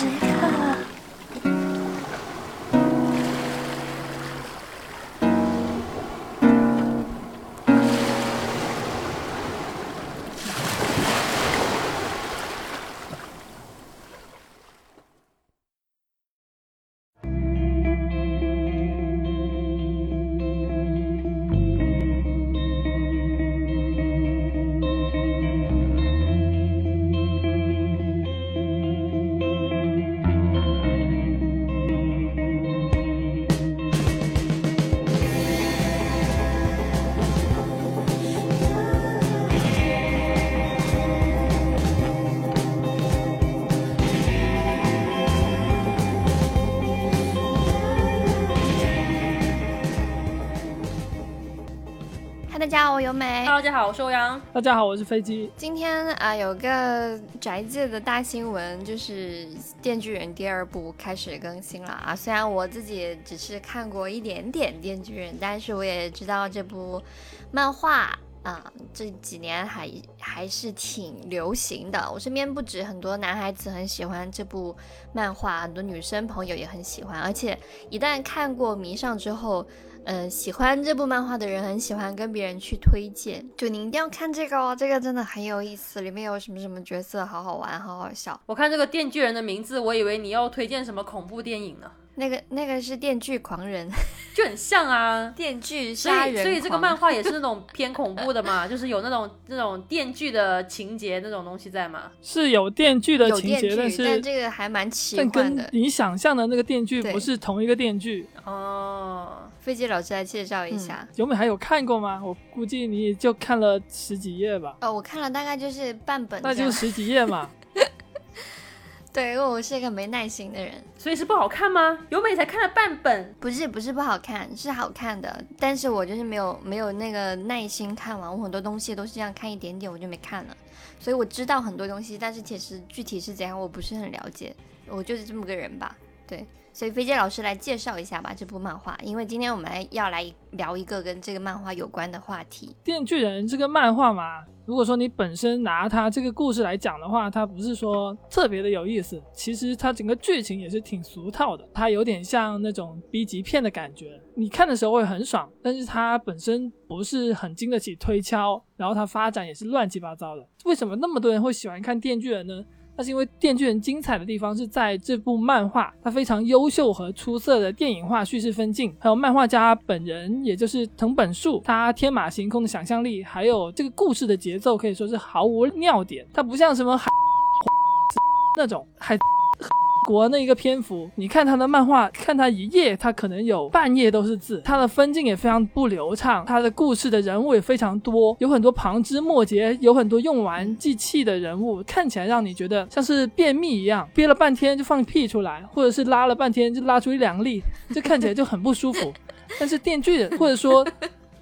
时家好，我尤美。Hello，大家好，我是欧阳。大家好，我是飞机。今天啊、有个宅界的大新闻，就是《电锯人》第二部开始更新了啊。虽然我自己只是看过一点点《电锯人》，但是我也知道这部漫画啊、这几年还还是挺流行的。我身边不止很多男孩子很喜欢这部漫画，很多女生朋友也很喜欢，而且一旦看过迷上之后。呃，喜欢这部漫画的人很喜欢跟别人去推荐，就你一定要看这个哦，这个真的很有意思，里面有什么什么角色，好好玩，好好笑。我看这个电锯人的名字，我以为你要推荐什么恐怖电影呢，那个那个是电锯狂人，就很像啊。电锯，杀人所以这个漫画也是那种偏恐怖的嘛，就是有那种那种电锯的情节那种东西在嘛。是有电锯的情节，但是，但是这个还蛮奇但跟幻的。你想象的那个电锯不是同一个电锯。哦，飞机老师来介绍一下。九美还有看过吗？我估计你也就看了十几页吧，哦，我看了大概就是半本那就十几页嘛。对，因为我是一个没耐心的人。所以是不好看吗？由美才看了半本，不是不是不好看，是好看的，但是我就是没有没有那个耐心看完，我很多东西都是这样看一点点我就没看了，所以我知道很多东西，但是其实具体是怎样我不是很了解，我就是这么个人吧，对，所以飞姐老师来介绍一下吧这部漫画，因为今天我们来要来聊一个跟这个漫画有关的话题，电锯人这个漫画嘛，如果说你本身拿它这个故事来讲的话，它不是说特别的有意思，其实它整个剧情也是挺俗套的，它有点像那种 B 级片的感觉。你看的时候会很爽，但是它本身不是很经得起推敲，然后它发展也是乱七八糟的。为什么那么多人会喜欢看电锯人呢？是因为《电锯人》精彩的地方是在这部漫画，它非常优秀和出色的电影化叙事分镜，还有漫画家本人，也就是藤本树，他天马行空的想象力，还有这个故事的节奏可以说是毫无尿点。它不像什么海 那种海 国那一个篇幅，你看他的漫画，看他一页，他可能有半页都是字，他的分镜也非常不流畅，他的故事的人物也非常多，有很多旁枝末节，有很多用完即弃的人物，看起来让你觉得像是便秘一样，憋了半天就放屁出来，或者是拉了半天就拉出一两粒，这看起来就很不舒服。但是电锯人或者说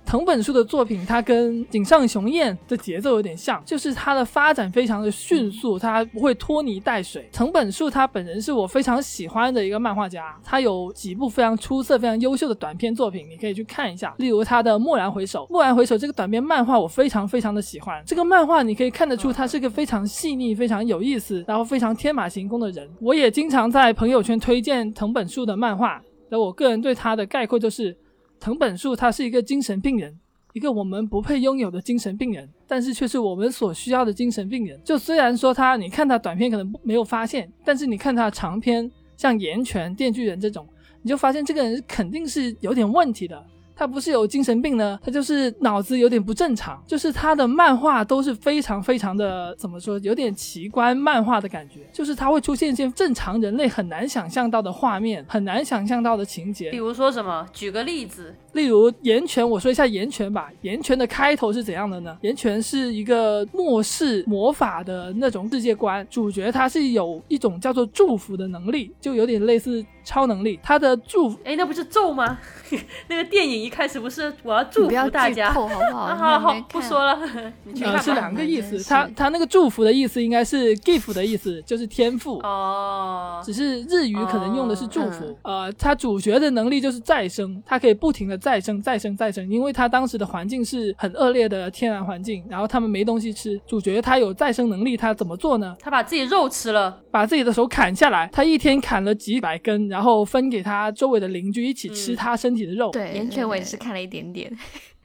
藤本树的作品，它跟井上雄彦的节奏有点像，就是它的发展非常的迅速，它不会拖泥带水。藤本树他本人是我非常喜欢的一个漫画家，他有几部非常出色、非常优秀的短篇作品，你可以去看一下，例如他的《蓦然回首》。《蓦然回首》这个短篇漫画我非常非常的喜欢，这个漫画你可以看得出他是个非常细腻、非常有意思，然后非常天马行空的人。我也经常在朋友圈推荐藤本树的漫画，那我个人对他的概括就是。藤本树他是一个精神病人，一个我们不配拥有的精神病人，但是却是我们所需要的精神病人。就虽然说他，你看他短片可能没有发现，但是你看他长篇，像《岩泉》《电锯人》这种，你就发现这个人肯定是有点问题的。他不是有精神病呢，他就是脑子有点不正常。就是他的漫画都是非常非常的怎么说，有点奇观漫画的感觉。就是他会出现一些正常人类很难想象到的画面，很难想象到的情节比。如说什么？举个例子，例如《岩泉》，我说一下《岩泉》吧。《岩泉》的开头是怎样的呢？《岩泉》是一个末世魔法的那种世界观，主角他是有一种叫做祝福的能力，就有点类似超能力。他的祝福 哎，那不是咒吗？那个电影一开始不是我要祝福大家？好不好？啊，好好不说了，你去看吧。呃是两个意思他他那个祝福的意思应该是 gift 的意思，就是天赋。哦，只是日语可能用的是祝福，哦呃，他主角的能力就是再生，他可以不停的再生、再生、再生，因为他当时的环境是很恶劣的天然环境，然后他们没东西吃。主角他有再生能力，他怎么做呢？他把自己肉吃了，把自己的手砍下来，他一天砍了几百根，然后分给他周围的邻居一起吃他身体的肉。对，岩泉我也是看了一点点。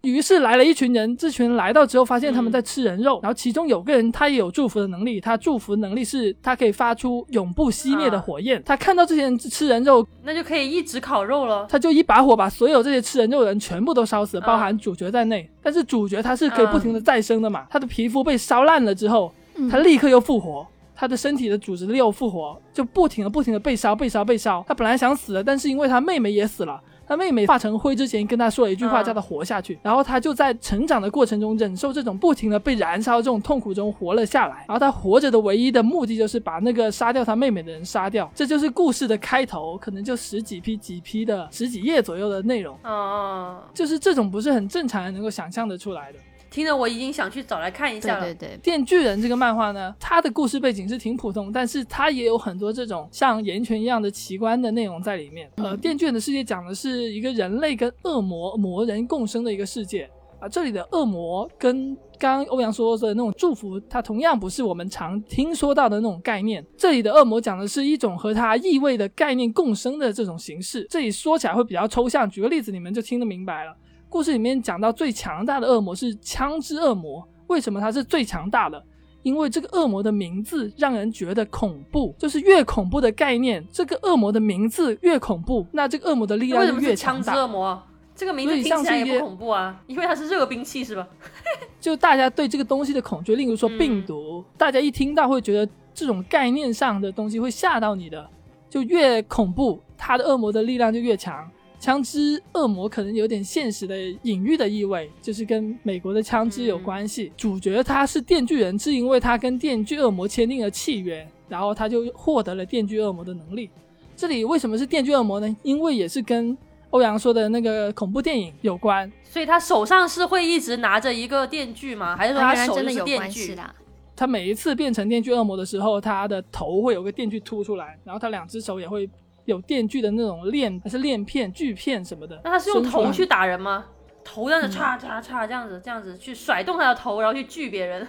于是来了一群人，这群人来到之后，发现他们在吃人肉，然后其中有个人他也有祝福的能力，他祝福能力是他可以发出永不熄灭的火焰。他看到这些人吃人肉，那就可以一直烤肉了。他就一把火把所有这些吃人肉的人全部都烧死，包含主角在内。但是主角他是可以不停的再生的嘛，他的皮肤被烧烂了之后，他立刻又复活，他的身体的组织又复活，就不停的不停的被烧被烧被烧。他本来想死的，但是因为他妹妹也死了。他妹妹化成灰之前跟他说了一句话，叫他活下去。然后他就在成长的过程中忍受这种不停的被燃烧这种痛苦中活了下来。然后他活着的唯一的目的就是把那个杀掉他妹妹的人杀掉。这就是故事的开头，可能就十几批几批的十几页左右的内容。嗯，就是这种不是很正常人能够想象的出来的。听着我已经想去找来看一下了。对对对，电锯人这个漫画呢，它的故事背景是挺普通，但是它也有很多这种像岩泉一样的奇观的内容在里面。呃，电锯人的世界讲的是一个人类跟恶魔魔人共生的一个世界啊。这里的恶魔跟刚刚欧阳说的那种祝福，它同样不是我们常听说到的那种概念。这里的恶魔讲的是一种和它意味的概念共生的这种形式。这里说起来会比较抽象，举个例子你们就听得明白了。故事里面讲到最强大的恶魔是枪支恶魔，为什么它是最强大的？因为这个恶魔的名字让人觉得恐怖，就是越恐怖的概念，这个恶魔的名字越恐怖，那这个恶魔的力量就越强大。枪支恶魔这个名字听起来也不恐怖啊，因为它是热兵器是吧？就大家对这个东西的恐惧，例如说病毒，大家一听到会觉得这种概念上的东西会吓到你的，就越恐怖，它的恶魔的力量就越强。枪支恶魔可能有点现实的隐喻的意味，就是跟美国的枪支有关系。主角他是电锯人，是因为他跟电锯恶魔签订了契约，然后他就获得了电锯恶魔的能力。这里为什么是电锯恶魔呢？因为也是跟欧阳说的那个恐怖电影有关。所以他手上是会一直拿着一个电锯吗？还是说他手真的有电锯？他每一次变成电锯恶魔的时候，他的头会有个电锯凸出来，然后他两只手也会。有电锯的那种链，还是链片、锯片什么的？那他是用头去打人吗？头这样子叉叉叉这样子，这样子去甩动他的头，然后去锯别人。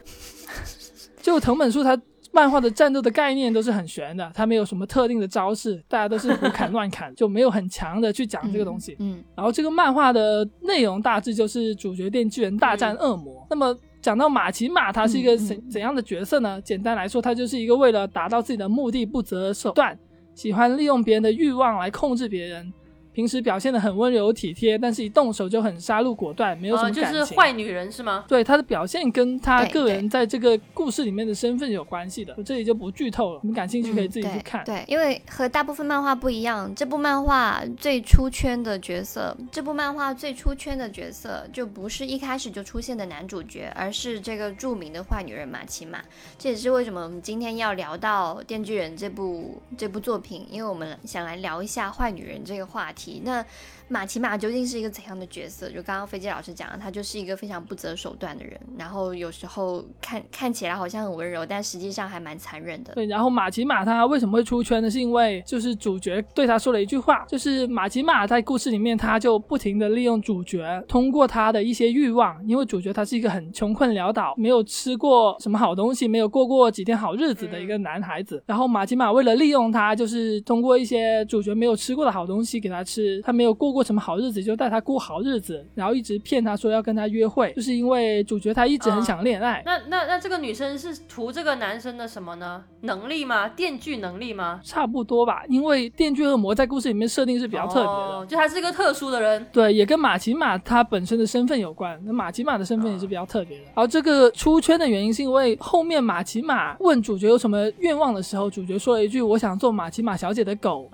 就藤本树他漫画的战斗的概念都是很悬的，他没有什么特定的招式，大家都是胡砍乱砍，就没有很强的去讲这个东西。嗯。然后这个漫画的内容大致就是主角电锯人大战恶魔。那么讲到马奇马，他是一个怎怎样的角色呢？简单来说，他就是一个为了达到自己的目的不择手段。喜欢利用别人的欲望来控制别人。平时表现的很温柔体贴，但是一动手就很杀戮果断，没有什么感情。就是坏女人是吗？对，她的表现跟她个人在这个故事里面的身份有关系的。我这里就不剧透了，你们感兴趣可以自己去看。对，因为和大部分漫画不一样，这部漫画最出圈的角色，这部漫画最出圈的角色就不是一开始就出现的男主角，而是这个著名的坏女人马奇马。这也是为什么我们今天要聊到《电锯人》这部这部作品，因为我们想来聊一下坏女人这个话题。那马奇马究竟是一个怎样的角色？就刚刚飞机老师讲的，他就是一个非常不择手段的人，然后有时候看看起来好像很温柔，但实际上还蛮残忍的。对，然后马奇马他为什么会出圈呢？是因为就是主角对他说了一句话，就是马奇马在故事里面他就不停的利用主角，通过他的一些欲望，因为主角他是一个很穷困潦倒，没有吃过什么好东西，没有过过几天好日子的一个男孩子。然后马奇马为了利用他，就是通过一些主角没有吃过的好东西给他吃，他没有过过。什么好日子就带他过好日子，然后一直骗他说要跟他约会，就是因为主角他一直很想恋爱。那那那这个女生是图这个男生的什么呢？能力吗？电锯能力吗？差不多吧，因为电锯恶魔在故事里面设定是比较特别的，就他是一个特殊的人。对，也跟马奇马他本身的身份有关。那马奇马的身份也是比较特别的。然后这个出圈的原因是因为后面马奇马问主角有什么愿望的时候，主角说了一句：“我想做马奇马小姐的狗。”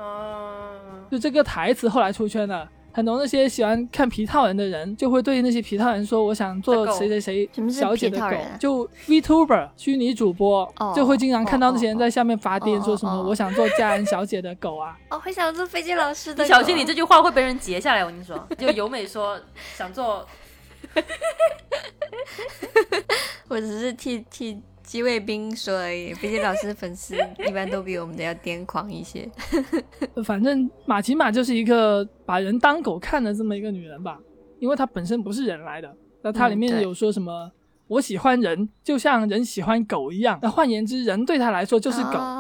就这个台词后来出圈了。很多那些喜欢看皮套人的人，就会对那些皮套人说：“我想做谁谁谁小姐的狗。”就 Vtuber 虚拟主播，就会经常看到那些人在下面发癫，说什么“我想做家人小姐的狗啊。”哦，会想做飞机老师的。小心，你这句话会被人截下来。我跟你说，就由美说想做，我只是替替。机卫兵说而已，毕竟老师粉丝一般都比我们的要癫狂一些。反正马奇马就是一个把人当狗看的这么一个女人吧。因为她本身不是人来的。那它里面有说什么？我喜欢人，就像人喜欢狗一样。那换言之，人对她来说就是狗。哦，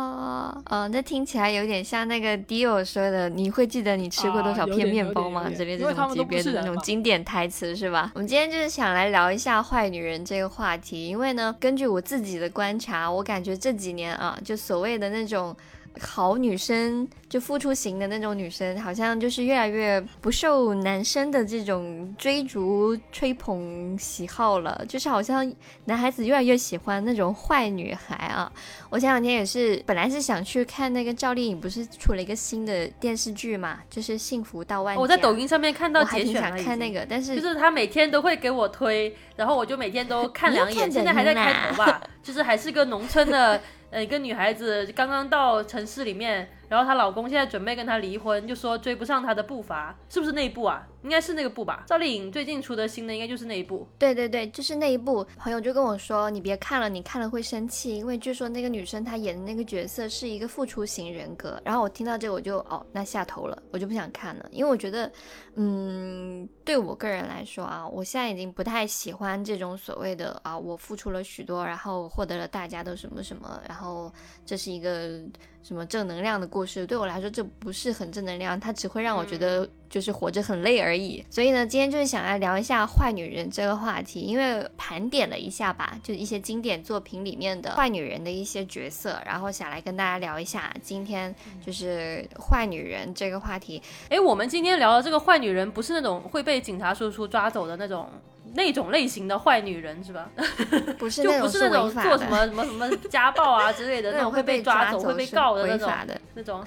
哦，那听起来有点像那个 Dio 说的，你会记得你吃过多少片面包吗？这因为他们都不种级别的那种经典台词是吧？我们今天就是想来聊一下坏女人这个话题，因为呢，根据我自己的观察，我感觉这几年啊，就所谓的那种。好女生就付出型的那种女生，好像就是越来越不受男生的这种追逐、吹捧喜好了，就是好像男孩子越来越喜欢那种坏女孩啊。我前两天也是，本来是想去看那个赵丽颖，不是出了一个新的电视剧嘛，就是《幸福到万家》。我在抖音上面看到节选了，想看那，个，但是就是他每天都会给我推，然后我就每天都看两眼。现在还在开头吧，就是还是个农村的呃一个女孩子，刚刚到城市里面，然后她老公现在准备跟她离婚，就说追不上她的步伐，是不是那一部啊？应该是那个部吧。赵丽颖最近出的新的应该就是那一部。对对对，就是那一部，朋友就跟我说，你别看了，你看了会生气，因为据说那个女生她演的那个角色是一个付出型人格。然后我听到这个我就哦，那下头了，我就不想看了，因为我觉得，嗯，对我个人来说啊，我现在已经不太喜欢这种所谓的啊，我付出了许多，然后获得了大家的什么什么，然后这是一个什么正能量的故事，对我来说这不是很正能量，它只会让我觉得就是活着很累而已。所以呢，今天就是想来聊一下坏女人这个话题，因为盘点了一下吧，就一些经典作品里面的坏女人的一些角色，然后想来跟大家聊一下今天就是坏女人这个话题。哎，我们今天聊的这个坏女人，不是那种会被警察叔叔抓走的那种那种类型的坏女人是吧？不是就不是那种做什么什么什么家暴啊 之类的那种会被抓抓走、会被告的那种的。那种。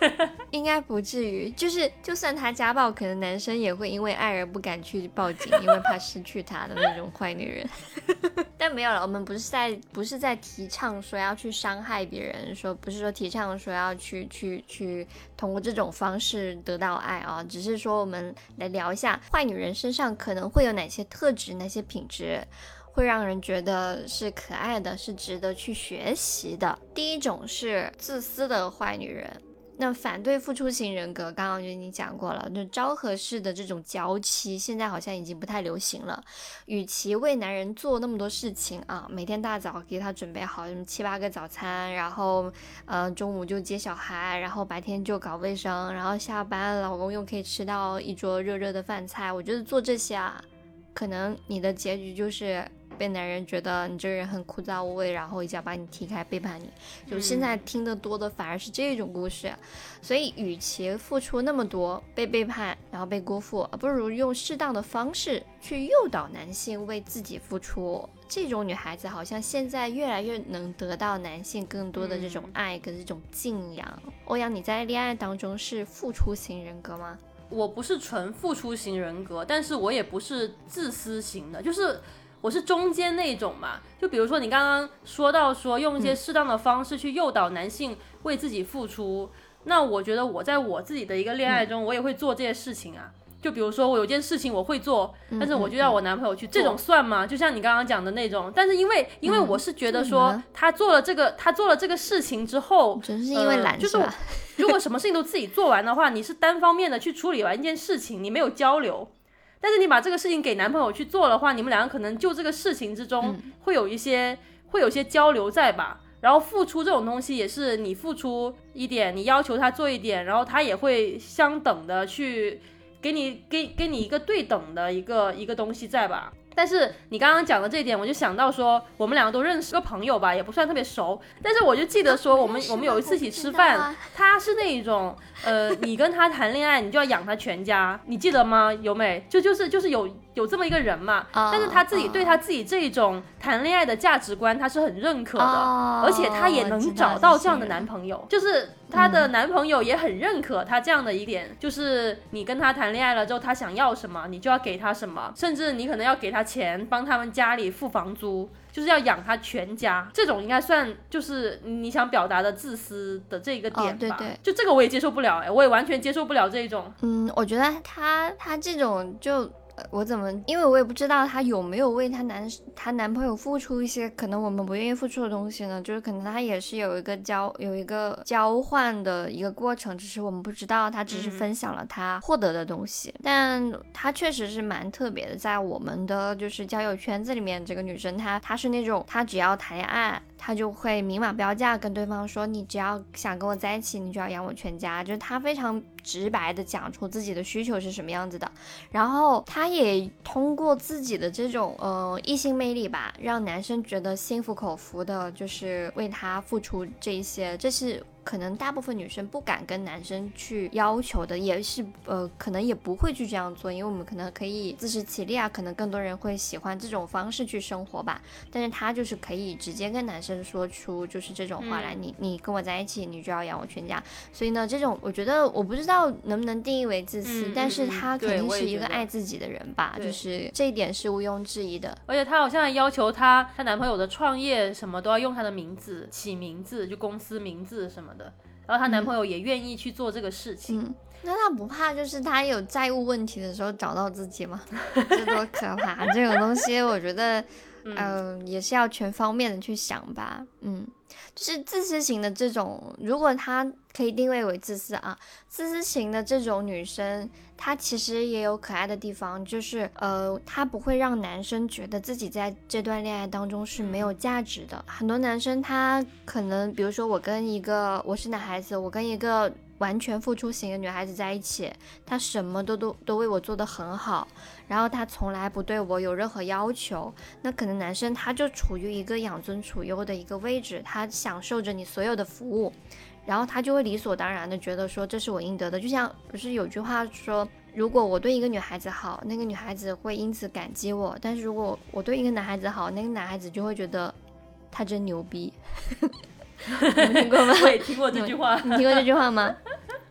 应该不至于，就是就算他家暴，可能男生也会因为爱而不敢去报警，因为怕失去他的那种坏女人。但没有了，我们不是在不是在提倡说要去伤害别人，说不是说提倡说要去去去通过这种方式得到爱啊，只是说我们来聊一下坏女人身上可能会有哪些特质、哪些品质。会让人觉得是可爱的，是值得去学习的。第一种是自私的坏女人，那反对付出型人格，刚刚就已经讲过了，就昭和式的这种娇妻，现在好像已经不太流行了。与其为男人做那么多事情啊，每天大早给他准备好什么七八个早餐，然后呃中午就接小孩，然后白天就搞卫生，然后下班老公又可以吃到一桌热热的饭菜，我觉得做这些啊，可能你的结局就是。被男人觉得你这个人很枯燥无味，然后一脚把你踢开，背叛你。就现在听得多的反而是这种故事，所以与其付出那么多被背叛，然后被辜负，不如用适当的方式去诱导男性为自己付出。这种女孩子好像现在越来越能得到男性更多的这种爱跟这种敬仰。欧阳，你在恋爱当中是付出型人格吗？我不是纯付出型人格，但是我也不是自私型的，就是我是中间那种嘛。就比如说你刚刚说到说用一些适当的方式去诱导男性为自己付出，那我觉得我在我自己的一个恋爱中，我也会做这些事情啊。就比如说我有件事情我会做，但是我就要我男朋友去做，这种算吗？就像你刚刚讲的那种，但是因为因为我是觉得说他做了这个他做了这个事情之后，只是因为懒、呃就是？如果什么事情都自己做完的话，你是单方面的去处理完一件事情，你没有交流。但是你把这个事情给男朋友去做的话，你们两个可能就这个事情之中嗯会有一些、会有一些交流在吧。然后付出这种东西也是你付出一点，你要求他做一点，然后他也会相等的去给你给给你一个对等的一个一个东西在吧。但是你刚刚讲的这一点，我就想到说，我们两个都认识个朋友吧，也不算特别熟，但是我就记得说，我们、我们有一次一起吃饭，他是那一种，呃，你跟他谈恋爱，你就要养他全家，你记得吗？由美，就就是就是有有这么一个人嘛，哦但是他自己对他自己这种谈恋爱的价值观，他是很认可的，哦而且他也能找到这样的男朋友，就是他的嗯男朋友也很认可他这样的一点，就是你跟他谈恋爱了之后，他想要什么，你就要给他什么，甚至你可能要给他钱，帮他们家里付房租。就是要养他全家，这种应该算就是你想表达的自私的这个点吧。哦对对就这个我也接受不了哎，我也完全接受不了这种。嗯，我觉得他他这种就呃我怎么，因为我也不知道她有没有为她男她男朋友付出一些可能我们不愿意付出的东西呢？就是可能她也是有一个交有一个交换的一个过程，只是我们不知道，她只是嗯分享了她获得的东西。但她确实是蛮特别的，在我们的就是交友圈子里面，这个女生她她是那种她只要谈恋爱，他就会明码标价跟对方说，你只要想跟我在一起，你就要养我全家，就是他非常直白的讲出自己的需求是什么样子的。然后他也通过自己的这种呃异性魅力吧，让男生觉得心服口服的，就是为他付出这一些，这是。可能大部分女生不敢跟男生去要求的，也是呃，可能也不会去这样做，因为我们可能可以自食其力啊，可能更多人会喜欢这种方式去生活吧。但是她就是可以直接跟男生说出就是这种话来，嗯你你跟我在一起，你就要养我全家。所以呢，这种我觉得我不知道能不能定义为自私，嗯但是他肯定是一个爱自己的人吧，就是这一点是毋庸置疑的。而且她好像还要求她她男朋友的创业什么都要用她的名字起名字，就公司名字什么的。然后她男朋友也愿意去做这个事情。嗯，那他不怕就是他有债务问题的时候找到自己吗？这多可怕！这种东西我觉得，嗯、也是要全方面的去想吧。嗯，就是自私型的这种，如果她可以定位为自私啊，自私型的这种女生，她其实也有可爱的地方，就是呃，她不会让男生觉得自己在这段恋爱当中是没有价值的。很多男生他可能，比如说我跟一个我是男孩子，我跟一个完全付出型的女孩子在一起，她什么都都都为我做得很好，然后她从来不对我有任何要求，那可能男生他就处于一个养尊处优的一个位置，他享受着你所有的服务，然后他就会理所当然的觉得说这是我应得的，就像不是有句话说。如果我对一个女孩子好，那个女孩子会因此感激我；但是如果我对一个男孩子好，那个男孩子就会觉得他真牛逼。你听过吗？我也听过这句话。你听过这句话吗？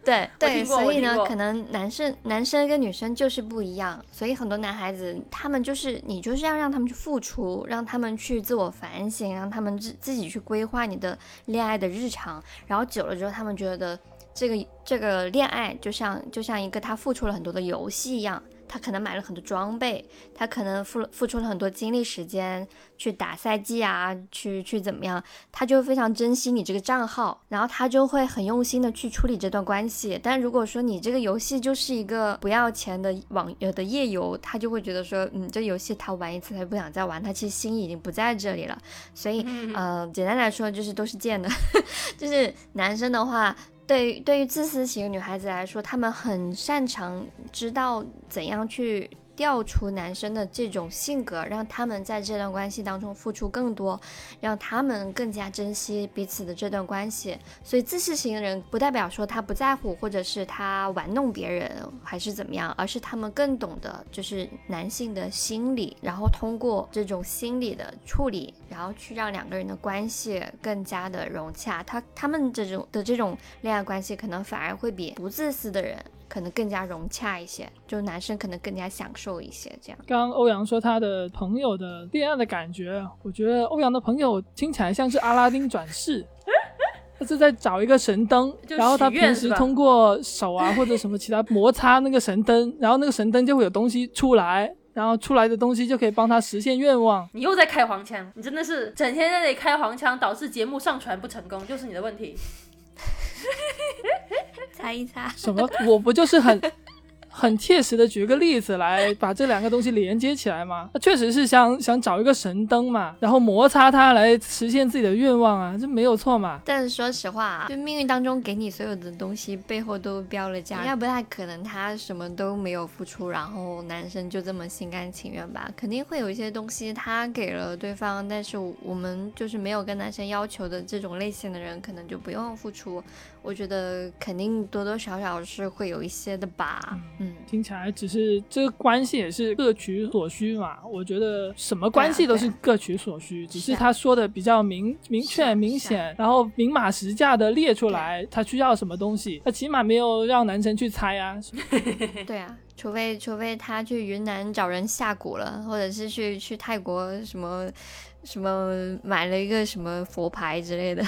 对对，所以呢，可能男生男生跟女生就是不一样，所以很多男孩子他们就是你就是要让他们去付出，让他们去自我反省，让他们自自己去规划你的恋爱的日常，然后久了之后，他们觉得这个这个恋爱就像就像一个他付出了很多的游戏一样。他可能买了很多装备，他可能付了付出了很多精力时间去打赛季啊，去去怎么样，他就非常珍惜你这个账号，然后他就会很用心的去处理这段关系。但如果说你这个游戏就是一个不要钱的网游的夜游，他就会觉得说，嗯，这游戏他玩一次他就不想再玩，他其实心已经不在这里了。所以，呃，简单来说就是都是贱的，就是男生的话。对对于自私型女孩子来说，她们很擅长知道怎样去调出男生的这种性格，让他们在这段关系当中付出更多，让他们更加珍惜彼此的这段关系。所以自私型的人不代表说他不在乎，或者是他玩弄别人，还是怎么样，而是他们更懂得就是男性的心理，然后通过这种心理的处理，然后去让两个人的关系更加的融洽。他他们这种的这种恋爱关系，可能反而会比不自私的人。可能更加融洽一些，就男生可能更加享受一些，这样。刚刚欧阳说他的朋友的恋爱的感觉，我觉得欧阳的朋友听起来像是阿拉丁转世，他是在找一个神灯，然后他平时通过手啊或者什么其他摩擦那个神灯，然后那个神灯就会有东西出来，然后出来的东西就可以帮他实现愿望。你又在开黄腔，你真的是整天在那里开黄腔，导致节目上传不成功，就是你的问题。猜一擦，什么？我不就是很 很切实的举个例子来把这两个东西连接起来吗？他确实是想想找一个神灯嘛，然后摩擦它来实现自己的愿望啊，这没有错嘛。但是说实话啊，就命运当中给你所有的东西背后都标了价，应该不太可能他什么都没有付出，然后男生就这么心甘情愿吧？肯定会有一些东西他给了对方，但是我们就是没有跟男生要求的这种类型的人，可能就不用付出。我觉得肯定多多少少是会有一些的吧。嗯，听起来只是这个关系也是各取所需嘛。我觉得什么关系都是各取所需，只是他说的比较明明确、明显，然后明码实价的列出来他需要什么东西，他起码没有让男生去猜啊。对啊，除非除非他去云南找人下蛊了，或者是去去泰国什么什么买了一个什么佛牌之类的，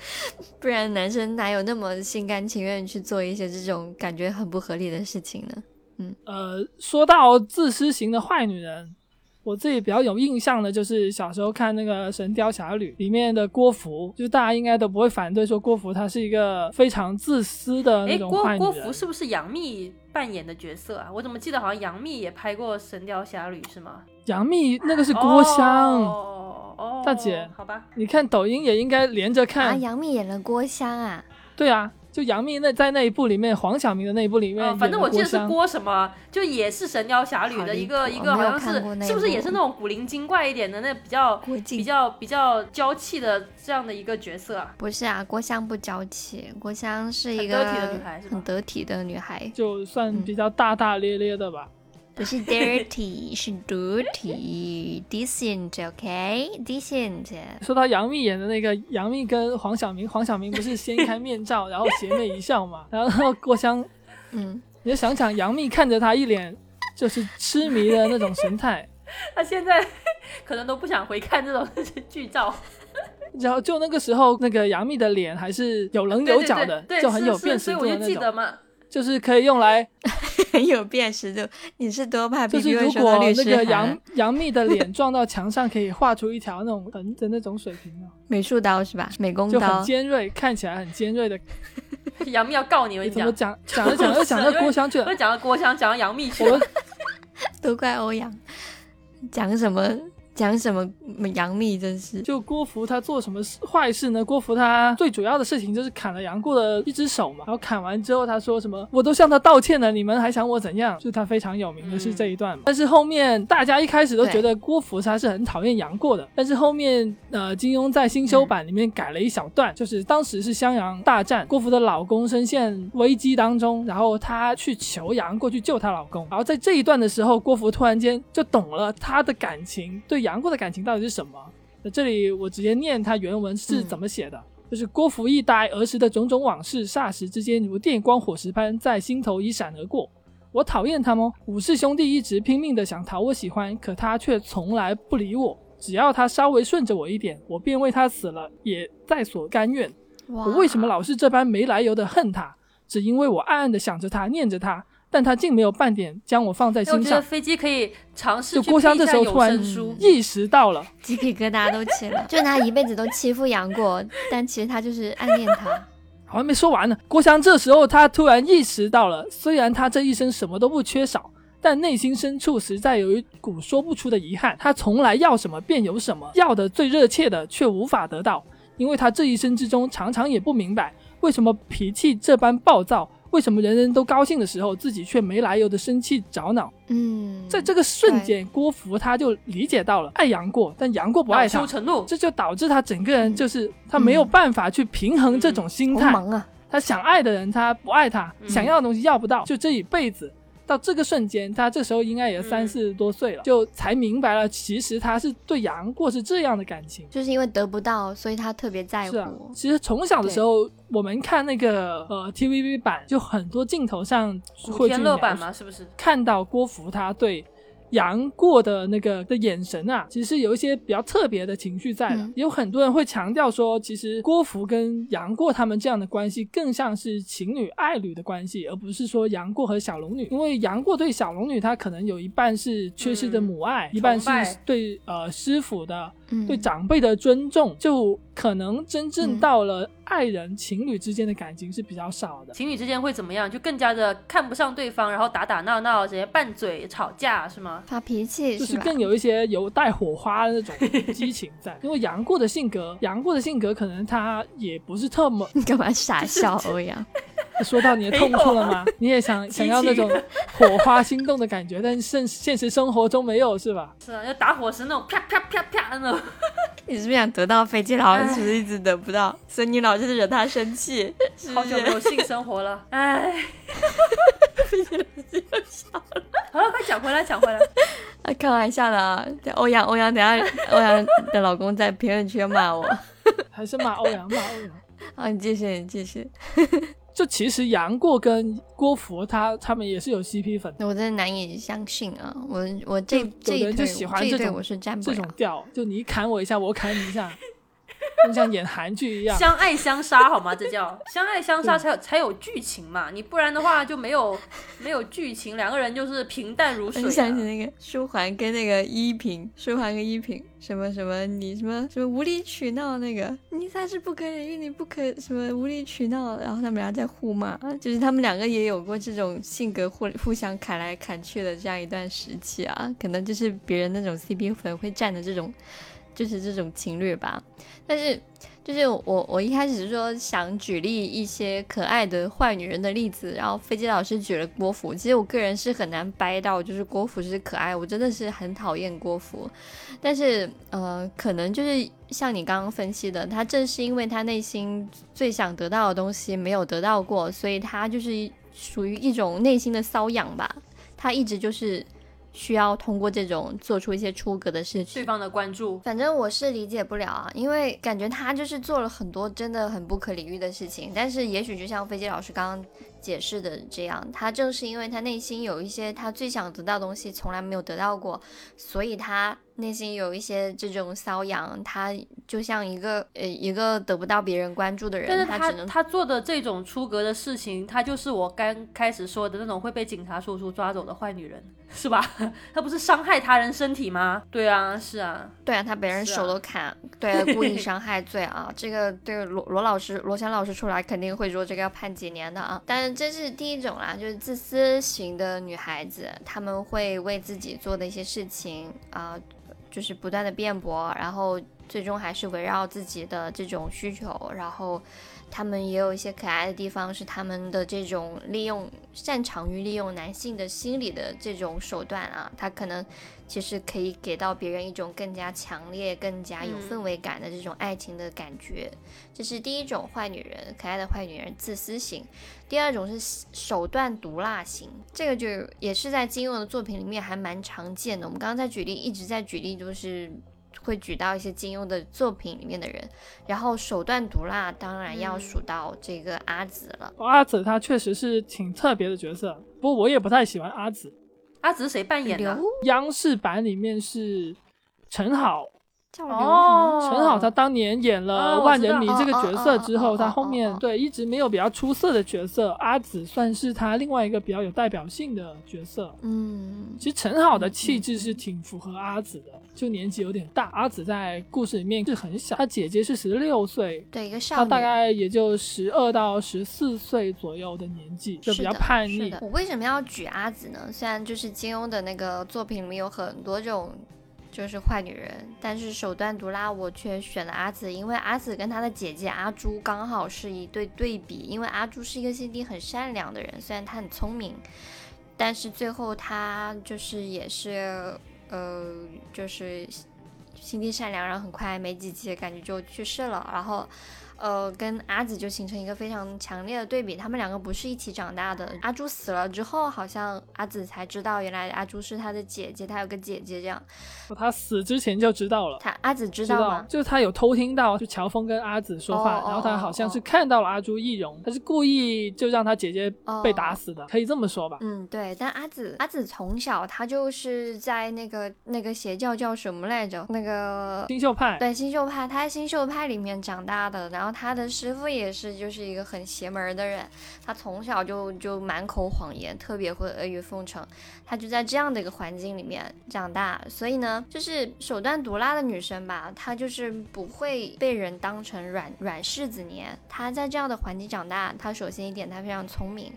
不然男生哪有那么心甘情愿去做一些这种感觉很不合理的事情呢？嗯，呃，说到自私型的坏女人，我自己比较有印象的就是小时候看那个《神雕侠侣》里面的郭芙，就是大家应该都不会反对说郭芙她是一个非常自私的那哎，种郭郭坏女人郭。芙是不是杨幂扮演的角色啊？我怎么记得好像杨幂也拍过《神雕侠侣》是吗？杨幂那个是郭襄，哦哦，大姐好吧，你看抖音也应该连着看啊，看。杨幂演了郭襄啊，对啊，就杨幂那在那一部里面，黄晓明的那一部里面、呃，反正我记得是郭什么，就也是《神雕侠侣》的一个一个好像是是不是也是那种古灵精怪一点的那比较比较比较娇气的这样的一个角色啊？不是啊，郭襄不娇气，郭襄是一很个得体的女孩很得体的女孩，就算比较大大咧咧的吧。不是 dirty，是 dirty，decent，OK，decent。说到杨幂演的那个杨幂跟黄晓明，黄晓明不是掀开面罩，然后邪魅一笑嘛，然后郭襄，嗯，你就想想杨幂看着他一脸就是痴迷的那种神态，他现在可能都不想回看这种剧照，然后就那个时候那个杨幂的脸还是有棱有角的，对对对对就很有辨识度所以我的那种，就记得嘛。就是可以用来，很有辨识度。你是多怕就是如果那个杨？杨幂的脸撞到墙上，可以画出一条那种横的那种水平啊，美术刀是吧？美工就刀很。尖锐，看起来很尖锐的。杨幂要告你，我跟你你怎么讲，讲讲着讲着讲到郭襄去了我？讲到郭襄，讲到杨幂去了。都怪欧阳，讲什么讲什么杨幂，真是就郭芙她做什么事坏事呢？郭芙她最主要的事情就是砍了杨过的一只手嘛，然后砍完之后她说什么我都向他道歉了，你们还想我怎样？就是她非常有名的是这一段嘛。但是后面大家一开始都觉得郭芙她是很讨厌杨过的，但是后面呃金庸在新修版里面改了一小段，就是当时是襄阳大战，郭芙的老公深陷危机当中，然后她去求杨过去救她老公，然后在这一段的时候，郭芙突然间就懂了她的感情对杨过的感情到底是什么。那这里我直接念他原文是怎么写的，就是郭芙一呆，儿时的种种往事，霎时之间如电光火石般在心头一闪而过。我讨厌他吗？武氏兄弟一直拼命的想讨我喜欢，可他却从来不理我。只要他稍微顺着我一点，我便为他死了，也在所甘愿。我为什么老是这般没来由的恨他？只因为我暗暗的想着他，念着他，但他竟没有半点将我放在心上。觉得飞机可以尝试就郭襄这时候突然，意识到了，鸡皮疙瘩都起了？就是他一辈子都欺负杨过，但其实他就是暗恋他。好像没说完呢。郭襄这时候他突然意识到了，虽然他这一生什么都不缺少，但内心深处实在有一股说不出的遗憾。他从来要什么便有什么，要的最热切的却无法得到，因为他这一生之中常常也不明白，为什么脾气这般暴躁，为什么人人都高兴的时候，自己却没来由的生气找恼。嗯，在这个瞬间，郭芙他就理解到了爱杨过，但杨过不爱他恼羞。成怒。这就导致他整个人就是他没有办法去平衡这种心态，好忙啊！他想爱的人他不爱他，嗯想要的东西要不到，就这一辈子。到这个瞬间，他这时候应该也三嗯四十多岁了，就才明白了，其实他是对杨过是这样的感情。就是因为得不到，所以他特别在是啊乎，。其实从小的时候，我们看那个呃 TVB 版，就很多镜头上古会天乐版嘛？是不是？看到郭芙他对杨过的那个的眼神啊，其实是有一些比较特别的情绪在的。嗯有很多人会强调说，其实郭芙跟杨过他们这样的关系更像是情侣爱侣的关系，而不是说杨过和小龙女。因为杨过对小龙女，他可能有一半是缺失的母爱，一半是对呃师傅的嗯，对长辈的尊重，就可能真正嗯到了爱人、情侣之间的感情是比较少的。情侣之间会怎么样？就更加的看不上对方，然后打打闹闹，直接拌嘴吵架，是吗？发脾气就是？更有一些有带火花的那种激情在。因为杨过的性格，杨过的性格可能他也不是特么你 干嘛傻笑，欧阳？说到你的痛处了吗？你也想想要那种火花心动的感觉，但是现现实生活中没有是吧？是啊，要打火石那种啪啪啪啪那种。你是不是想得到飞机老师，一直得不到，所以你老是惹他生气？好久没？有性生活了，哎。好了，快讲回来，讲回来。啊，开玩笑的啊！欧阳，欧阳，等下欧阳的老公在评论区骂我。还是骂欧阳，骂欧阳。啊，你继续，你继续。就其实杨过跟郭芙他他们也是有 CP 粉的，我真的难以相信啊！我我这就这一对有的人就喜欢这种对我是站不这种。调，就你砍我一下，我砍你一下，就像演韩剧一样。相爱相杀好吗？这叫相爱相杀才有才有剧情嘛，你不然的话就没有 没有剧情，两个人就是平淡如水、啊。我想起那个舒缓跟那个依萍，舒缓跟依萍，什么什么你什么什么无理取闹那个，你才是不可理喻，你不可什么无理取闹，然后他们俩在互骂，就是他们两个也有过这种性格互互相砍来砍去的这样一段时期啊，可能就是别人那种 CP 粉会占的这种，就是这种情侣吧，但是。就是我，我一开始说想举例一些可爱的坏女人的例子，然后飞机老师举了郭芙。其实我个人是很难掰到，就是郭芙是可爱，我真的是很讨厌郭芙。但是，呃，可能就是像你刚刚分析的，他正是因为他内心最想得到的东西没有得到过，所以他就是属于一种内心的瘙痒吧。他一直就是。需要通过这种做出一些出格的事情，对方的关注，反正我是理解不了啊，因为感觉他就是做了很多真的很不可理喻的事情，但是也许就像飞机老师刚刚解释的这样，他正是因为他内心有一些他最想得到东西从来没有得到过，所以他。内心有一些这种瘙痒，他就像一个呃一个得不到别人关注的人，但是他他做的这种出格的事情，他就是我刚开始说的那种会被警察叔叔抓走的坏女人，是吧？他不是伤害他人身体吗？对啊，是啊，对啊，他被人手都砍，对，故意伤害罪啊，这个对罗罗老师罗翔老师出来肯定会说这个要判几年的啊。但是这是第一种啦，就是自私型的女孩子，他们会为自己做的一些事情啊。就是不断的辩驳，然后最终还是围绕自己的这种需求，然后他们也有一些可爱的地方，是他们的这种利用，擅长于利用男性的心理的这种手段啊，他可能。其实可以给到别人一种更加强烈、更加有氛围感的这种爱情的感觉，这是第一种坏女人，可爱的坏女人，自私型。第二种是手段毒辣型，这个就也是在金庸的作品里面还蛮常见的。我们刚刚在举例，一直在举例，就是会举到一些金庸的作品里面的人。然后手段毒辣，当然要数到这个阿紫了。阿紫她确实是挺特别的角色，不过我也不太喜欢阿紫。阿紫谁扮演的？央视版里面是陈好。哦，陈好他当年演了万人迷这个角色之后，他后面对一直没有比较出色的角色。阿紫算是他另外一个比较有代表性的角色。嗯，其实陈好的气质是挺符合阿紫的，就年纪有点大。阿紫在故事里面是很小，她姐姐是十六岁，对一个少女，她大概也就十二到十四岁左右的年纪，就比较叛逆。我为什么要举阿紫呢？虽然就是金庸的那个作品里面有很多这种。就是坏女人，但是手段毒辣，我却选了阿紫，因为阿紫跟她的姐姐阿朱刚好是一对对比。因为阿朱是一个心地很善良的人，虽然她很聪明，但是最后她就是也是呃，就是心地善良，然后很快没几集感觉就去世了，然后。呃，跟阿紫就形成一个非常强烈的对比，他们两个不是一起长大的。阿朱死了之后，好像阿紫才知道原来阿朱是她的姐姐，她有个姐姐这样。他死之前就知道了。他阿紫知道吗？就是他有偷听到，就乔峰跟阿紫说话，然后他好像是看到了阿朱易容，他是故意就让他姐姐被打死的，可以这么说吧？嗯，对。但阿紫阿紫从小她就是在那个那个邪教叫什么来着？那个新秀派。对，新秀派，她在新秀派里面长大的，然后。他的师傅也是，就是一个很邪门的人。他从小就就满口谎言，特别会阿谀奉承。他就在这样的一个环境里面长大，所以呢，就是手段毒辣的女生吧，她就是不会被人当成软软柿子捏。她在这样的环境长大，她首先一点，她非常聪明。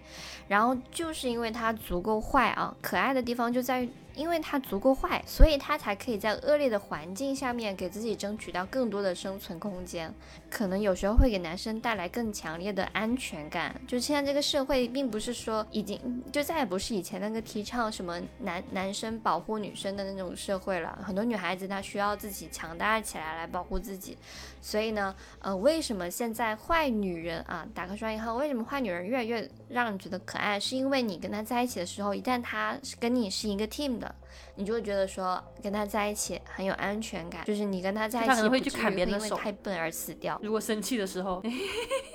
然后就是因为她足够坏啊，可爱的地方就在于。因为他足够坏，所以他才可以在恶劣的环境下面给自己争取到更多的生存空间。可能有时候会给男生带来更强烈的安全感。就现在这个社会，并不是说已经就再也不是以前那个提倡什么男男生保护女生的那种社会了。很多女孩子她需要自己强大起来来保护自己。所以呢，呃，为什么现在坏女人啊，打个双引号，为什么坏女人越来越让人觉得可爱？是因为你跟她在一起的时候，一旦她是跟你是一个 team 的。你就会觉得说跟她在一起很有安全感，就是你跟她在一起，会去砍别人的手，太笨而死掉。如果生气的时候，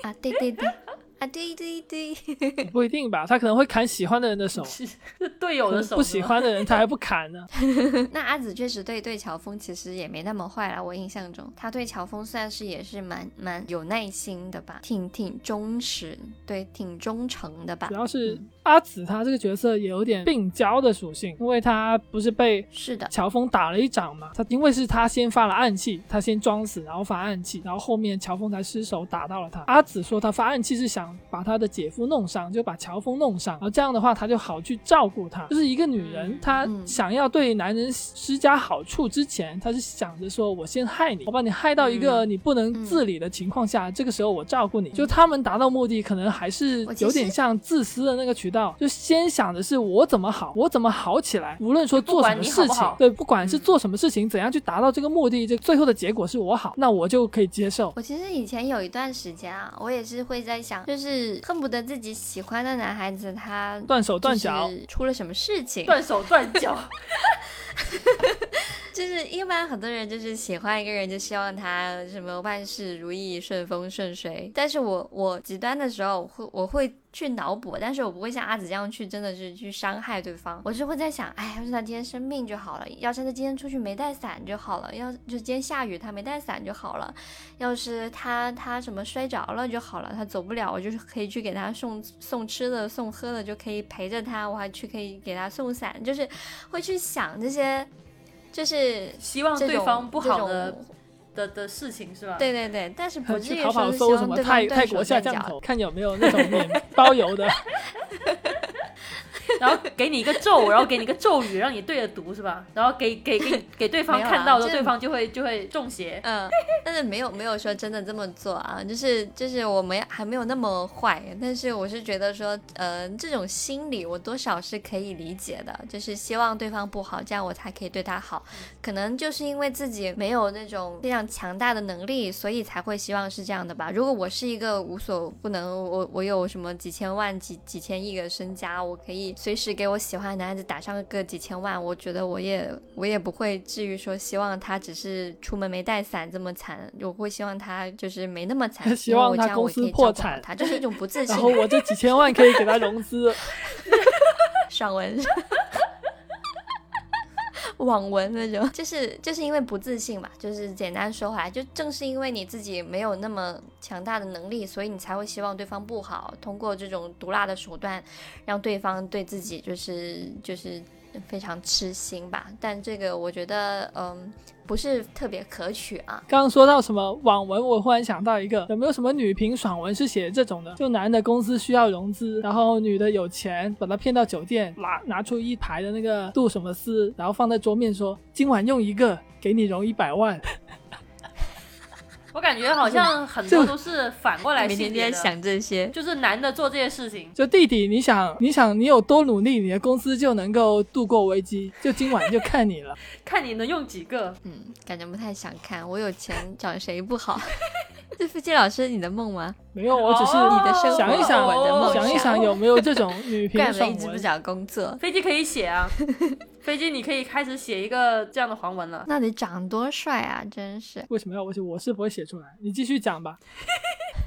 啊，对对对，啊，对对对，不一定吧，他可能会砍喜欢的人的手，是是队友的手，不喜欢的人他还不砍呢。那阿紫确实对对乔峰其实也没那么坏啦，我印象中。他对乔峰算是也是蛮蛮有耐心的吧，挺挺忠实，对，挺忠诚的吧。主要是阿紫她这个角色也有点病娇的属性，因为她不是被是的乔峰打了一掌嘛，她因为是她先发了暗器，她先装死，然后发暗器，然后后面乔峰才失手打到了她。阿紫说她发暗器是想把她的姐夫弄伤，就把乔峰弄伤，然后这样的话她就好去照顾他。就是一个女人，她想要对男人施加好处之前，她是想着说我先害你，我把你害到一个你不能自理的情况下，这个时候我照顾你。就他们达到目的，可能还是有点像自私的那个渠道，就先想的是我怎么好，我怎么好起来，无论说做什么事情，对，不管是做什么事情，怎样去达到这个目的，这最后的结果是我好，那我就可以接受。我其实以前有一段时间啊，我也是会在想，就是恨不得自己喜欢的男孩子他断手断脚，出了什么事情，断手断脚。就是一般很多人就是喜欢一个人，就希望他什么万事如意、顺风顺水。但是我我极端的时候会我会去脑补，但是我不会像阿紫这样去真的是去伤害对方。我是会在想，哎，要是他今天生病就好了；要是他今天出去没带伞就好了；要就今天下雨他没带伞就好了；要是他他什么摔着了就好了，他走不了，我就是可以去给他送送吃的、送喝的，就可以陪着他。我还去可以给他送伞，就是会去想这些。就是希望对方不好的的的事情是吧？对对对，但是不至于说搜什么泰泰国下降头，看有没有那种免包邮的。然后给你一个咒，然后给你一个咒语，让你对着读，是吧？然后给给给 给对方看到的，对方就会就会中邪。嗯，但是没有没有说真的这么做啊，就是就是我们还没有那么坏，但是我是觉得说，呃，这种心理我多少是可以理解的，就是希望对方不好，这样我才可以对他好。可能就是因为自己没有那种非常强大的能力，所以才会希望是这样的吧。如果我是一个无所不能，我我有什么几千万几几千亿的身家，我可以。随时给我喜欢的男孩子打上个几千万，我觉得我也我也不会至于说希望他只是出门没带伞这么惨，我会希望他就是没那么惨，希望他公司破产，他就是一种不自信。然后我这几千万可以给他融资，上文。网文那种，就是就是因为不自信嘛，就是简单说回来，就正是因为你自己没有那么强大的能力，所以你才会希望对方不好，通过这种毒辣的手段，让对方对自己就是就是。非常痴心吧，但这个我觉得，嗯，不是特别可取啊。刚刚说到什么网文，我忽然想到一个，有没有什么女频爽文是写这种的？就男的公司需要融资，然后女的有钱，把他骗到酒店，拿拿出一排的那个杜什么丝，然后放在桌面说，今晚用一个，给你融一百万。我感觉好像很多都是反过来，每天在想这些，就是男的做这些事情。就弟弟，你想，你想，你有多努力，你的公司就能够度过危机。就今晚就看你了，看你能用几个。嗯，感觉不太想看。我有钱找谁不好？这飞机老师你的梦吗？没有，我只是你的生活，想一想，我的梦，想一想有没有这种女 频爽文？一直不找工作，飞机可以写啊。飞机，你可以开始写一个这样的黄文了。那得长多帅啊！真是。为什么要我写？我是不会写出来。你继续讲吧。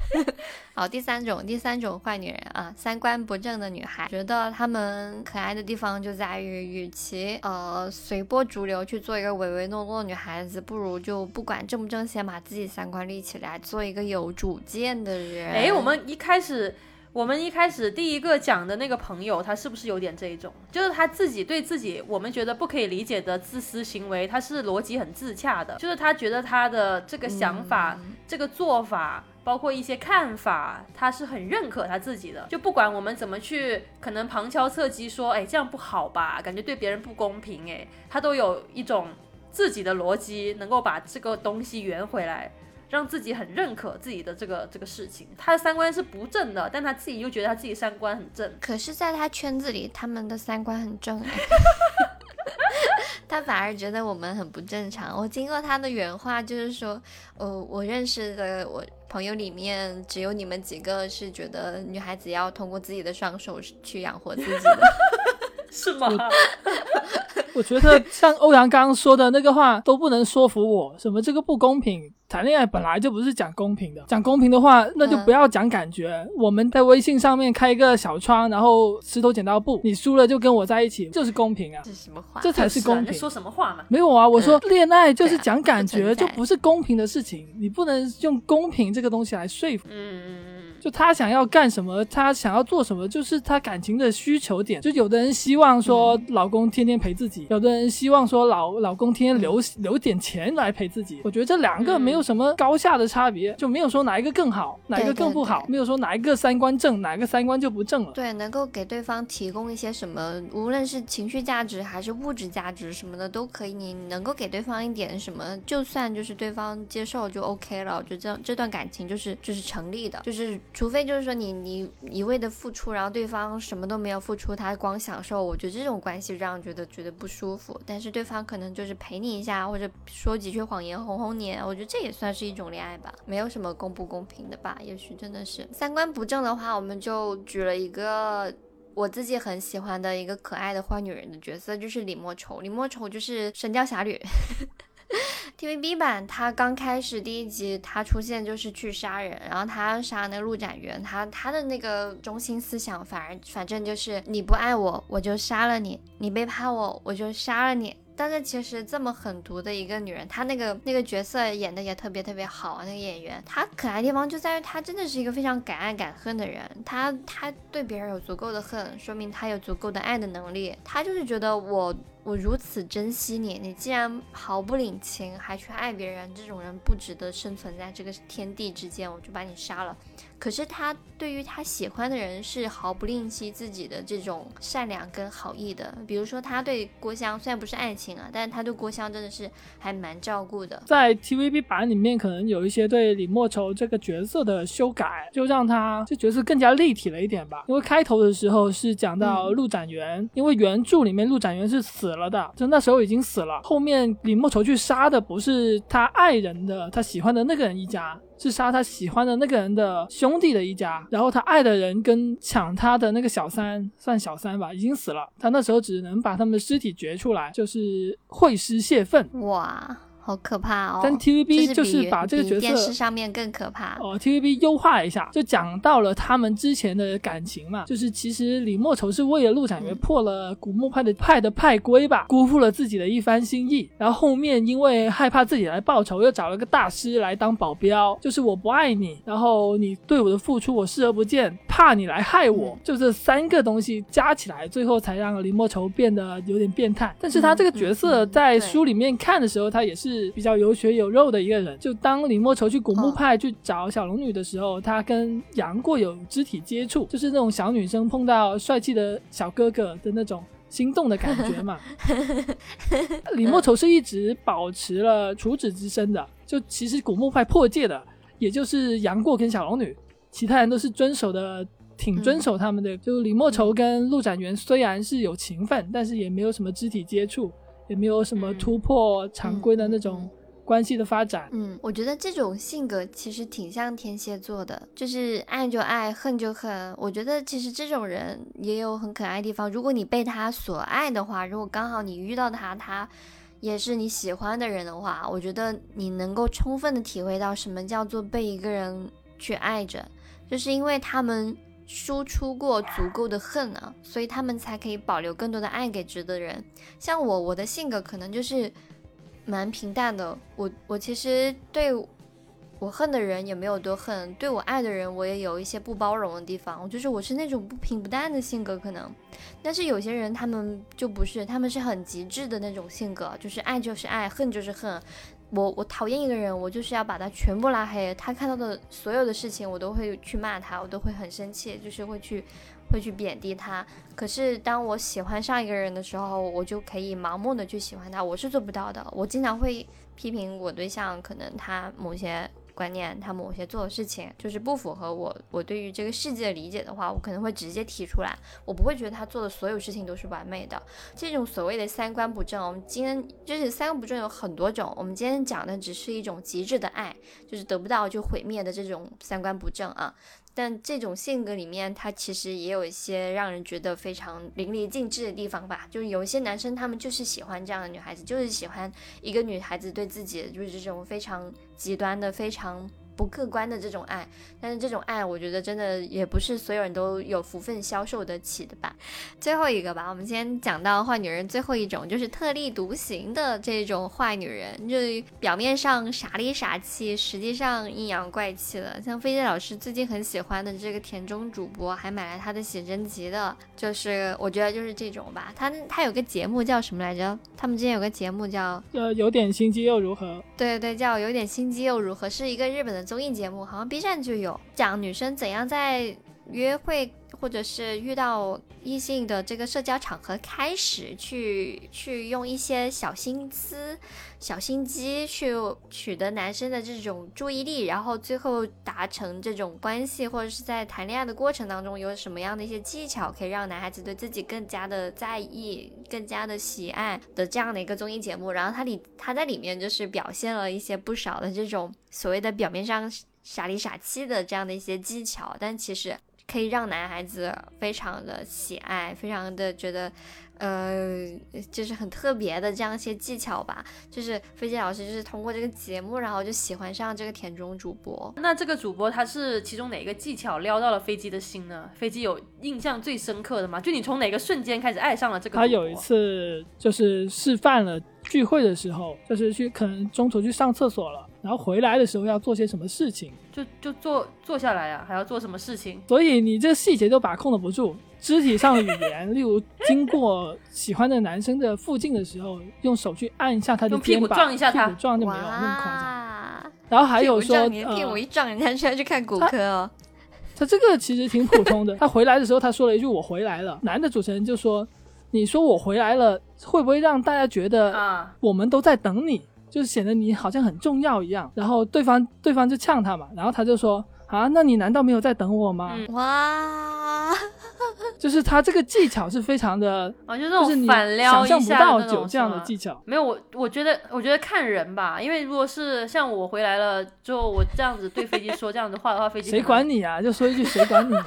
好，第三种，第三种坏女人啊，三观不正的女孩，觉得她们可爱的地方就在于，与其呃随波逐流去做一个唯唯诺诺的女孩子，不如就不管正不正，先把自己三观立起来，做一个有主见的人。哎，我们一开始。我们一开始第一个讲的那个朋友，他是不是有点这一种？就是他自己对自己我们觉得不可以理解的自私行为，他是逻辑很自洽的。就是他觉得他的这个想法、这个做法，包括一些看法，他是很认可他自己的。就不管我们怎么去可能旁敲侧击说，哎，这样不好吧？感觉对别人不公平，哎，他都有一种自己的逻辑，能够把这个东西圆回来。让自己很认可自己的这个这个事情，他的三观是不正的，但他自己又觉得他自己三观很正。可是，在他圈子里，他们的三观很正，他反而觉得我们很不正常。我经过他的原话，就是说，呃，我认识的我朋友里面，只有你们几个是觉得女孩子要通过自己的双手去养活自己的。是吗？我觉得像欧阳刚刚说的那个话都不能说服我，什么这个不公平。谈恋爱本来就不是讲公平的，讲公平的话，那就不要讲感觉。我们在微信上面开一个小窗，然后石头剪刀布，你输了就跟我在一起，就是公平啊！这是什么话？这才是公平。说什么话嘛？没有啊，我说恋爱就是讲感觉，就不是公平的事情。你不能用公平这个东西来说服。嗯嗯嗯。就他想要干什么，他想要做什么，就是他感情的需求点。就有的人希望说老公天天陪自己，有的人希望说老老公天天留留点钱来陪自己。我觉得这两个没有什么高下的差别，就没有说哪一个更好，哪一个更不好，没有说哪一个三观正，哪一个三观就不正了。对，能够给对方提供一些什么，无论是情绪价值还是物质价值什么的都可以。你能够给对方一点什么，就算就是对方接受就 OK 了。我觉得这这段感情就是就是成立的，就是除非就是说你。你一味的付出，然后对方什么都没有付出，他光享受，我觉得这种关系让人觉得觉得不舒服。但是对方可能就是陪你一下，或者说几句谎言哄哄你，我觉得这也算是一种恋爱吧，没有什么公不公平的吧。也许真的是三观不正的话，我们就举了一个我自己很喜欢的一个可爱的坏女人的角色，就是李莫愁。李莫愁就是《神雕侠侣》。TVB 版，他刚开始第一集他出现就是去杀人，然后他杀那个陆展元，他他的那个中心思想反而反正就是你不爱我我就杀了你，你背叛我我就杀了你。但是其实这么狠毒的一个女人，她那个那个角色演的也特别特别好，那个演员，她可爱的地方就在于她真的是一个非常敢爱敢恨的人，她她对别人有足够的恨，说明她有足够的爱的能力，她就是觉得我。我如此珍惜你，你既然毫不领情，还去爱别人，这种人不值得生存在这个天地之间，我就把你杀了。可是他对于他喜欢的人是毫不吝惜自己的这种善良跟好意的。比如说他对郭襄，虽然不是爱情啊，但是他对郭襄真的是还蛮照顾的。在 TVB 版里面，可能有一些对李莫愁这个角色的修改，就让他这角色更加立体了一点吧。因为开头的时候是讲到陆展元，因为原著里面陆展元是死了的，就那时候已经死了。后面李莫愁去杀的不是他爱人的，他喜欢的那个人一家。是杀他喜欢的那个人的兄弟的一家，然后他爱的人跟抢他的那个小三，算小三吧，已经死了。他那时候只能把他们的尸体掘出来，就是会师泄愤。哇。好可怕哦！但 TVB 就是把这个角色电视上面更可怕哦。TVB 优化一下，就讲到了他们之前的感情嘛，就是其实李莫愁是为了陆展元破了古墓派的派的派规吧，辜负了自己的一番心意。然后后面因为害怕自己来报仇，又找了个大师来当保镖，就是我不爱你，然后你对我的付出我视而不见，怕你来害我，就这三个东西加起来，最后才让李莫愁变得有点变态。但是他这个角色在书里面看的时候，他也是。是比较有血有肉的一个人。就当李莫愁去古墓派去找小龙女的时候，她跟杨过有肢体接触，就是那种小女生碰到帅气的小哥哥的那种心动的感觉嘛。李莫愁是一直保持了处子之身的，就其实古墓派破戒的，也就是杨过跟小龙女，其他人都是遵守的，挺遵守他们的。就李莫愁跟陆展元虽然是有情分，但是也没有什么肢体接触。也没有什么突破常规的那种关系的发展。嗯，我觉得这种性格其实挺像天蝎座的，就是爱就爱，恨就恨。我觉得其实这种人也有很可爱的地方。如果你被他所爱的话，如果刚好你遇到他，他也是你喜欢的人的话，我觉得你能够充分的体会到什么叫做被一个人去爱着，就是因为他们。输出过足够的恨啊，所以他们才可以保留更多的爱给值得人。像我，我的性格可能就是蛮平淡的。我我其实对我恨的人也没有多恨，对我爱的人我也有一些不包容的地方。我就是我是那种不平不淡的性格可能，但是有些人他们就不是，他们是很极致的那种性格，就是爱就是爱，恨就是恨。我我讨厌一个人，我就是要把他全部拉黑。他看到的所有的事情，我都会去骂他，我都会很生气，就是会去会去贬低他。可是当我喜欢上一个人的时候，我就可以盲目的去喜欢他，我是做不到的。我经常会批评我对象，可能他某些。观念，他某些做的事情就是不符合我我对于这个世界的理解的话，我可能会直接提出来，我不会觉得他做的所有事情都是完美的。这种所谓的三观不正，我们今天就是三观不正有很多种，我们今天讲的只是一种极致的爱，就是得不到就毁灭的这种三观不正啊。但这种性格里面，他其实也有一些让人觉得非常淋漓尽致的地方吧。就是有一些男生，他们就是喜欢这样的女孩子，就是喜欢一个女孩子对自己就是这种非常极端的、非常。不客观的这种爱，但是这种爱，我觉得真的也不是所有人都有福分消受得起的吧。最后一个吧，我们先讲到坏女人最后一种，就是特立独行的这种坏女人，就表面上傻里傻气，实际上阴阳怪气的。像飞机老师最近很喜欢的这个田中主播，还买了他的写真集的，就是我觉得就是这种吧。他他有个节目叫什么来着？他们之前有个节目叫呃有点心机又如何？对对，叫有点心机又如何？是一个日本的。综艺节目好像 B 站就有讲女生怎样在约会或者是遇到异性的这个社交场合开始去去用一些小心思、小心机去取得男生的这种注意力，然后最后达成这种关系，或者是在谈恋爱的过程当中有什么样的一些技巧，可以让男孩子对自己更加的在意、更加的喜爱的这样的一个综艺节目。然后它里它在里面就是表现了一些不少的这种所谓的表面上。傻里傻气的这样的一些技巧，但其实可以让男孩子非常的喜爱，非常的觉得，呃，就是很特别的这样一些技巧吧。就是飞机老师就是通过这个节目，然后就喜欢上这个田中主播。那这个主播他是其中哪个技巧撩到了飞机的心呢？飞机有印象最深刻的吗？就你从哪个瞬间开始爱上了这个？他有一次就是示范了聚会的时候，就是去可能中途去上厕所了。然后回来的时候要做些什么事情？就就坐坐下来啊，还要做什么事情？所以你这细节都把控的不住，肢体上的语言，例如经过喜欢的男生的附近的时候，用手去按一下他的肩膀，屁股撞一下他，屁股撞就没有那么夸张。然后还有说，屁股一撞，人家就要去看骨科哦。他这个其实挺普通的。他回来的时候，他说了一句“我回来了”。男的主持人就说：“你说我回来了，会不会让大家觉得啊，我们都在等你？”就是显得你好像很重要一样，然后对方对方就呛他嘛，然后他就说啊，那你难道没有在等我吗？哇，就是他这个技巧是非常的，啊，就是那种反撩一下有这样的技巧。没有我，我觉得我觉得看人吧，因为如果是像我回来了之后，我这样子对飞机说这样的话的话，飞机谁管你啊？就说一句谁管你。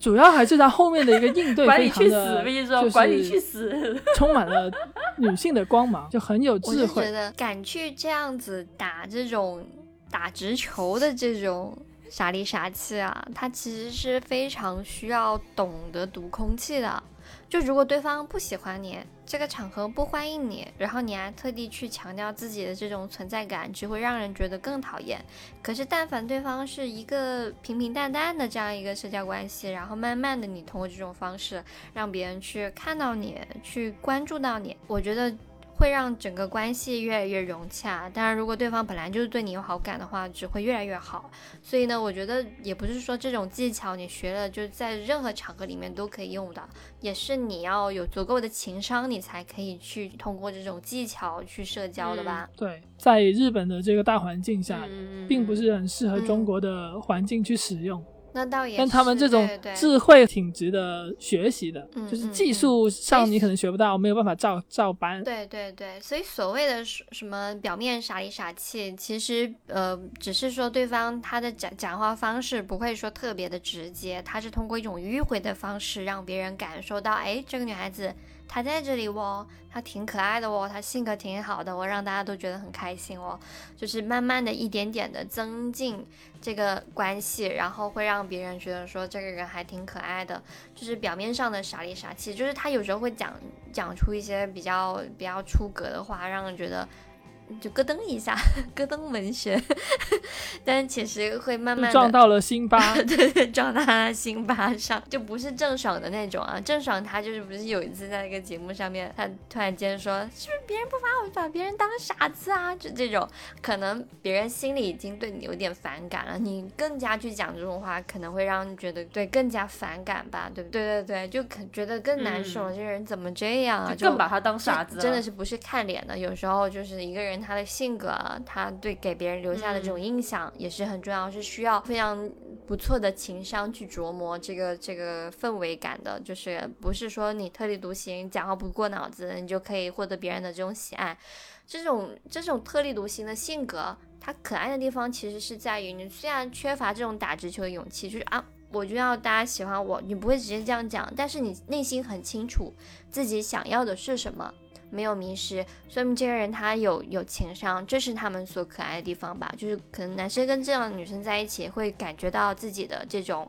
主要还是他后面的一个应对非常的，就是充满了女性的光芒，就很有智慧。我觉得敢去这样子打这种打直球的这种傻里傻气啊，他其实是非常需要懂得读空气的。就如果对方不喜欢你，这个场合不欢迎你，然后你还特地去强调自己的这种存在感，只会让人觉得更讨厌。可是但凡对方是一个平平淡淡的这样一个社交关系，然后慢慢的你通过这种方式让别人去看到你，去关注到你，我觉得。会让整个关系越来越融洽。当然，如果对方本来就是对你有好感的话，只会越来越好。所以呢，我觉得也不是说这种技巧你学了就在任何场合里面都可以用的，也是你要有足够的情商，你才可以去通过这种技巧去社交的吧？对，在日本的这个大环境下，并不是很适合中国的环境去使用。那倒也，但他们这种智慧挺值得学习的，就是技术上你可能学不到，没有办法照照搬。对对对，所以所谓的什么表面傻里傻气，其实呃，只是说对方他的讲讲话方式不会说特别的直接，他是通过一种迂回的方式让别人感受到，哎，这个女孩子。他在这里哦，他挺可爱的哦，他性格挺好的，我让大家都觉得很开心哦。就是慢慢的一点点的增进这个关系，然后会让别人觉得说这个人还挺可爱的。就是表面上的傻里傻气，就是他有时候会讲讲出一些比较比较出格的话，让人觉得。就咯噔一下，咯噔文学，但其实会慢慢撞到了辛巴，对 对，撞到了辛巴上，就不是郑爽的那种啊。郑爽她就是不是有一次在一个节目上面，她突然间说，是不是别人不把我把别人当傻子啊？就这种，可能别人心里已经对你有点反感了，你更加去讲这种话，可能会让你觉得对更加反感吧，对不对？对对对，就可觉得更难受，这个人怎么这样啊？就更把他当傻子，真的是不是看脸的，有时候就是一个人。他的性格，他对给别人留下的这种印象也是很重要，是需要非常不错的情商去琢磨这个这个氛围感的。就是不是说你特立独行，讲话不过脑子，你就可以获得别人的这种喜爱。这种这种特立独行的性格，它可爱的地方其实是在于，你虽然缺乏这种打直球的勇气，就是啊，我就要大家喜欢我，你不会直接这样讲，但是你内心很清楚自己想要的是什么。没有迷失，说明这个人他有有情商，这是他们所可爱的地方吧？就是可能男生跟这样的女生在一起，会感觉到自己的这种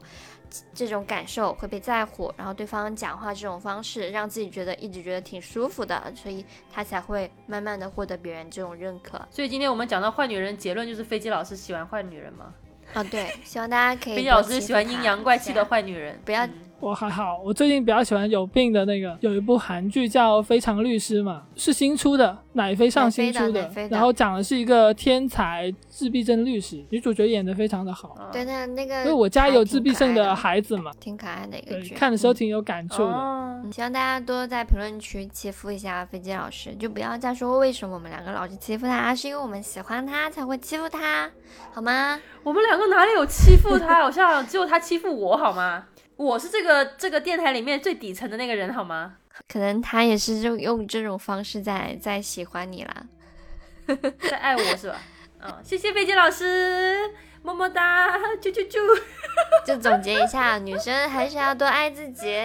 这种感受会被在乎，然后对方讲话这种方式让自己觉得一直觉得挺舒服的，所以他才会慢慢的获得别人这种认可。所以今天我们讲到坏女人，结论就是飞机老师喜欢坏女人吗？啊，对，希望大家可以。飞机老师喜欢阴阳怪气的坏女人，不要。我还好，我最近比较喜欢有病的那个，有一部韩剧叫《非常律师》嘛，是新出的，奶飞上新出的，然后讲的是一个天才自闭症律师，女主角演的非常的好。对，那那个，因为我家有自闭症的孩子嘛，挺可爱的一个剧，看的时候挺有感触的。希望大家多在评论区欺负一下飞机老师，就不要再说为什么我们两个老是欺负他，是因为我们喜欢他才会欺负他，好吗？我们两个哪里有欺负他？好像只有他欺负我，好吗？我是这个这个电台里面最底层的那个人，好吗？可能他也是就用这种方式在在喜欢你啦，在爱我是吧？嗯，谢谢飞机老师，么么哒，啾啾啾。就总结一下，女生还是要多爱自己。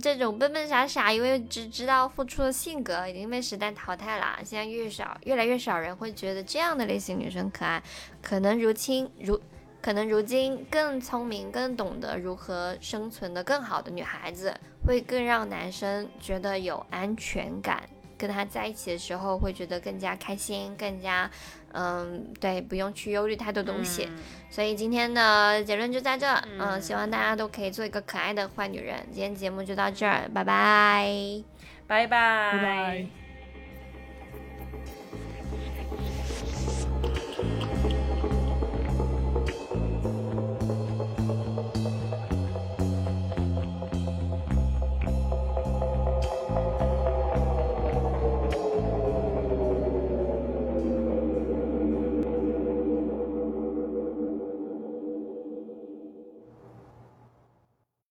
这种笨笨傻傻因为只知道付出的性格已经被时代淘汰了。现在越少，越来越少人会觉得这样的类型女生可爱。可能如今如。可能如今更聪明、更懂得如何生存的更好的女孩子，会更让男生觉得有安全感，跟她在一起的时候会觉得更加开心，更加，嗯，对，不用去忧虑太多东西。所以今天的结论就在这，嗯，希望大家都可以做一个可爱的坏女人。今天节目就到这儿，拜拜，拜拜，拜拜。